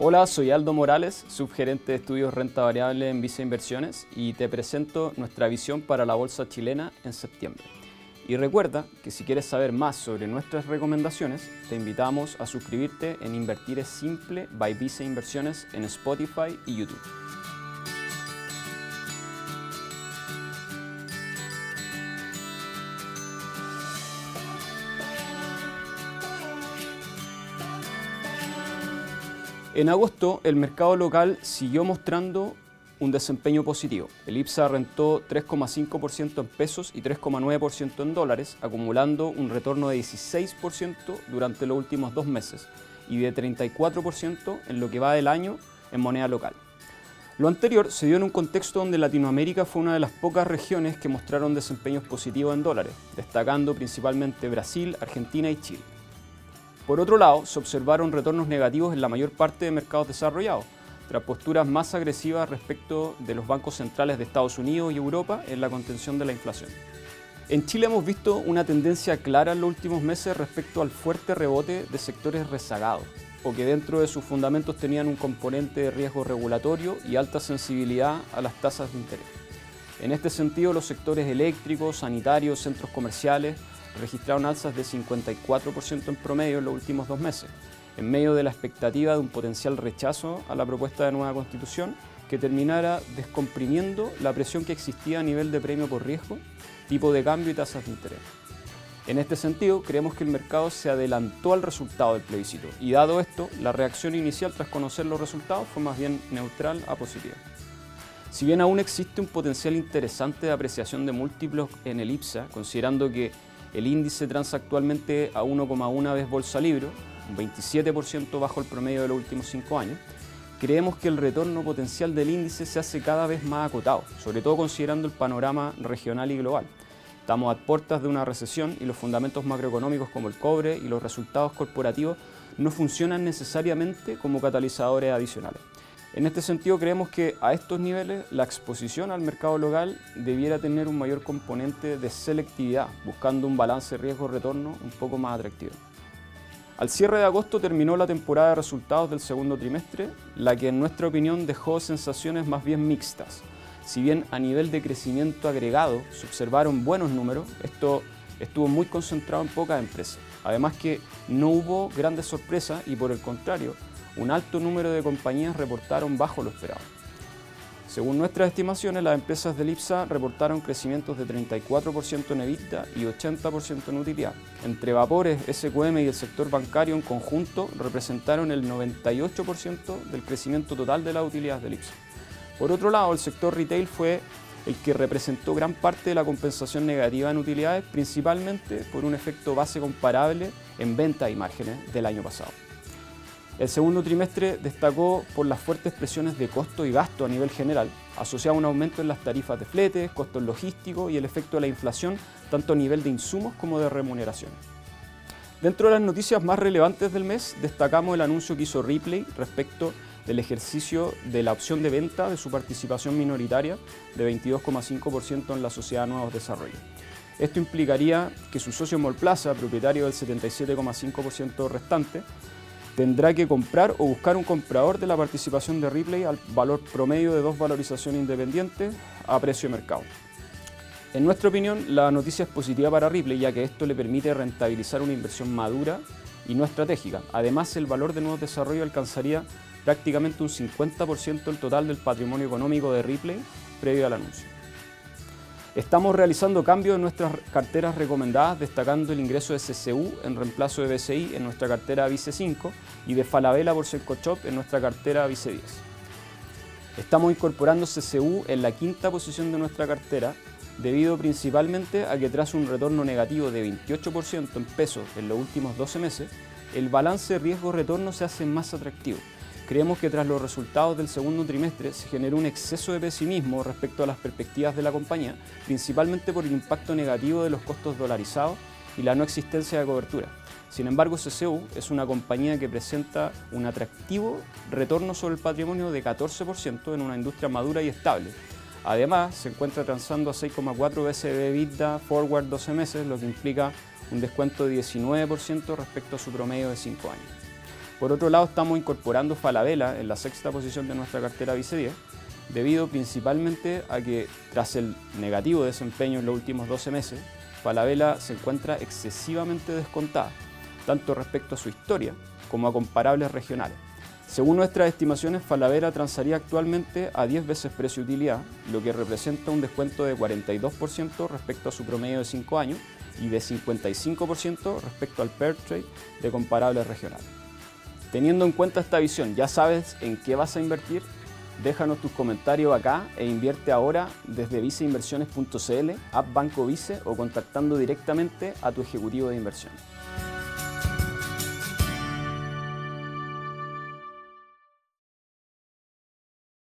Hola, soy Aldo Morales, subgerente de estudios renta variable en Visa Inversiones y te presento nuestra visión para la bolsa chilena en septiembre. Y recuerda que si quieres saber más sobre nuestras recomendaciones, te invitamos a suscribirte en Invertir es Simple by Visa Inversiones en Spotify y YouTube. En agosto, el mercado local siguió mostrando un desempeño positivo. El IPSA rentó 3,5% en pesos y 3,9% en dólares, acumulando un retorno de 16% durante los últimos dos meses y de 34% en lo que va del año en moneda local. Lo anterior se dio en un contexto donde Latinoamérica fue una de las pocas regiones que mostraron desempeños positivos en dólares, destacando principalmente Brasil, Argentina y Chile. Por otro lado, se observaron retornos negativos en la mayor parte de mercados desarrollados, tras posturas más agresivas respecto de los bancos centrales de Estados Unidos y Europa en la contención de la inflación. En Chile hemos visto una tendencia clara en los últimos meses respecto al fuerte rebote de sectores rezagados, o que dentro de sus fundamentos tenían un componente de riesgo regulatorio y alta sensibilidad a las tasas de interés. En este sentido, los sectores eléctricos, sanitarios, centros comerciales, registraron alzas de 54% en promedio en los últimos dos meses, en medio de la expectativa de un potencial rechazo a la propuesta de nueva constitución que terminara descomprimiendo la presión que existía a nivel de premio por riesgo, tipo de cambio y tasas de interés. En este sentido, creemos que el mercado se adelantó al resultado del plebiscito y dado esto, la reacción inicial tras conocer los resultados fue más bien neutral a positiva. Si bien aún existe un potencial interesante de apreciación de múltiplos en el IPSA, considerando que el índice transa actualmente a 1,1 vez bolsa libro, un 27% bajo el promedio de los últimos cinco años. Creemos que el retorno potencial del índice se hace cada vez más acotado, sobre todo considerando el panorama regional y global. Estamos a puertas de una recesión y los fundamentos macroeconómicos como el cobre y los resultados corporativos no funcionan necesariamente como catalizadores adicionales. En este sentido, creemos que a estos niveles la exposición al mercado local debiera tener un mayor componente de selectividad, buscando un balance riesgo-retorno un poco más atractivo. Al cierre de agosto terminó la temporada de resultados del segundo trimestre, la que en nuestra opinión dejó sensaciones más bien mixtas. Si bien a nivel de crecimiento agregado se observaron buenos números, esto estuvo muy concentrado en pocas empresas. Además que no hubo grandes sorpresas y por el contrario, un alto número de compañías reportaron bajo lo esperado. Según nuestras estimaciones, las empresas del IPSA reportaron crecimientos de 34% en EBITDA y 80% en utilidad. Entre vapores, SQM y el sector bancario en conjunto representaron el 98% del crecimiento total de las utilidades del IPSA. Por otro lado, el sector retail fue el que representó gran parte de la compensación negativa en utilidades, principalmente por un efecto base comparable en ventas y márgenes del año pasado. El segundo trimestre destacó por las fuertes presiones de costo y gasto a nivel general, asociado a un aumento en las tarifas de fletes, costos logísticos y el efecto de la inflación, tanto a nivel de insumos como de remuneraciones. Dentro de las noticias más relevantes del mes, destacamos el anuncio que hizo Ripley respecto del ejercicio de la opción de venta de su participación minoritaria de 22,5% en la sociedad Nuevos Desarrollos. Esto implicaría que su socio Molplaza, propietario del 77,5% restante, tendrá que comprar o buscar un comprador de la participación de Ripley al valor promedio de dos valorizaciones independientes a precio de mercado. En nuestra opinión, la noticia es positiva para Ripley, ya que esto le permite rentabilizar una inversión madura y no estratégica. Además, el valor de nuevos desarrollos alcanzaría prácticamente un 50% del total del patrimonio económico de Ripley previo al anuncio. Estamos realizando cambios en nuestras carteras recomendadas, destacando el ingreso de CCU en reemplazo de BCI en nuestra cartera Vice 5 y de Falabella por Sencochop en nuestra cartera Vice 10. Estamos incorporando CCU en la quinta posición de nuestra cartera, debido principalmente a que tras un retorno negativo de 28% en pesos en los últimos 12 meses, el balance riesgo-retorno se hace más atractivo Creemos que tras los resultados del segundo trimestre se generó un exceso de pesimismo respecto a las perspectivas de la compañía, principalmente por el impacto negativo de los costos dolarizados y la no existencia de cobertura. Sin embargo, CCU es una compañía que presenta un atractivo retorno sobre el patrimonio de 14% en una industria madura y estable. Además, se encuentra transando a 6,4 veces de EBITDA forward 12 meses, lo que implica un descuento de 19% respecto a su promedio de 5 años. Por otro lado, estamos incorporando Falabella en la sexta posición de nuestra cartera Vice 10, debido principalmente a que tras el negativo desempeño en los últimos 12 meses, Falabella se encuentra excesivamente descontada, tanto respecto a su historia como a comparables regionales. Según nuestras estimaciones, Falabella transaría actualmente a 10 veces precio-utilidad, lo que representa un descuento de 42% respecto a su promedio de 5 años y de 55% respecto al pair trade de comparables regionales. Teniendo en cuenta esta visión, ¿ya sabes en qué vas a invertir? Déjanos tus comentarios acá e invierte ahora desde viceinversiones.cl, app Banco Vice o contactando directamente a tu ejecutivo de inversión.